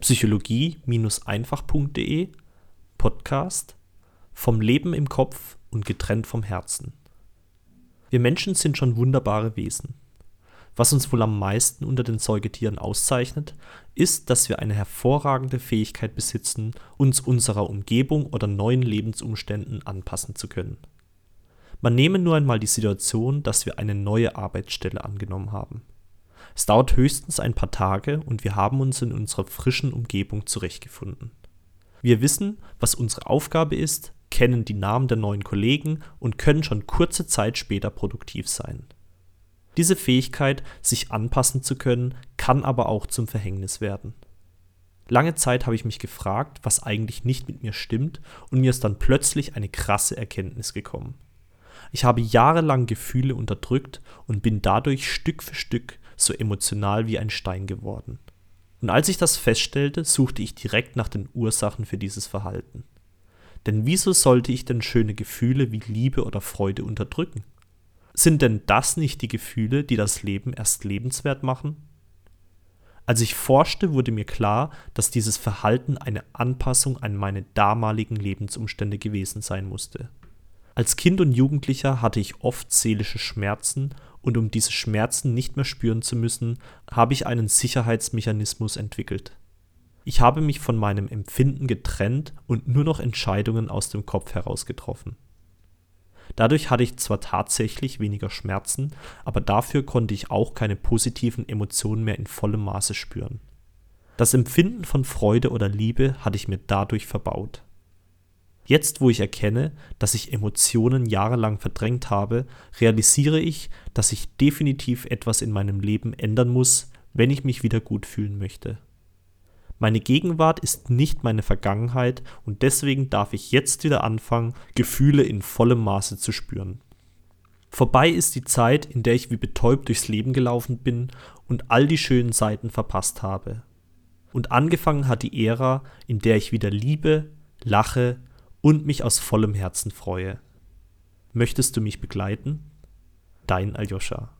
psychologie-einfach.de Podcast Vom Leben im Kopf und getrennt vom Herzen. Wir Menschen sind schon wunderbare Wesen. Was uns wohl am meisten unter den Säugetieren auszeichnet, ist, dass wir eine hervorragende Fähigkeit besitzen, uns unserer Umgebung oder neuen Lebensumständen anpassen zu können. Man nehme nur einmal die Situation, dass wir eine neue Arbeitsstelle angenommen haben. Es dauert höchstens ein paar Tage und wir haben uns in unserer frischen Umgebung zurechtgefunden. Wir wissen, was unsere Aufgabe ist, kennen die Namen der neuen Kollegen und können schon kurze Zeit später produktiv sein. Diese Fähigkeit, sich anpassen zu können, kann aber auch zum Verhängnis werden. Lange Zeit habe ich mich gefragt, was eigentlich nicht mit mir stimmt, und mir ist dann plötzlich eine krasse Erkenntnis gekommen. Ich habe jahrelang Gefühle unterdrückt und bin dadurch Stück für Stück so emotional wie ein Stein geworden. Und als ich das feststellte, suchte ich direkt nach den Ursachen für dieses Verhalten. Denn wieso sollte ich denn schöne Gefühle wie Liebe oder Freude unterdrücken? Sind denn das nicht die Gefühle, die das Leben erst lebenswert machen? Als ich forschte, wurde mir klar, dass dieses Verhalten eine Anpassung an meine damaligen Lebensumstände gewesen sein musste. Als Kind und Jugendlicher hatte ich oft seelische Schmerzen und um diese Schmerzen nicht mehr spüren zu müssen, habe ich einen Sicherheitsmechanismus entwickelt. Ich habe mich von meinem Empfinden getrennt und nur noch Entscheidungen aus dem Kopf heraus getroffen. Dadurch hatte ich zwar tatsächlich weniger Schmerzen, aber dafür konnte ich auch keine positiven Emotionen mehr in vollem Maße spüren. Das Empfinden von Freude oder Liebe hatte ich mir dadurch verbaut. Jetzt, wo ich erkenne, dass ich Emotionen jahrelang verdrängt habe, realisiere ich, dass ich definitiv etwas in meinem Leben ändern muss, wenn ich mich wieder gut fühlen möchte. Meine Gegenwart ist nicht meine Vergangenheit und deswegen darf ich jetzt wieder anfangen, Gefühle in vollem Maße zu spüren. Vorbei ist die Zeit, in der ich wie betäubt durchs Leben gelaufen bin und all die schönen Seiten verpasst habe. Und angefangen hat die Ära, in der ich wieder liebe, lache und mich aus vollem Herzen freue. Möchtest du mich begleiten? Dein Aljoscha.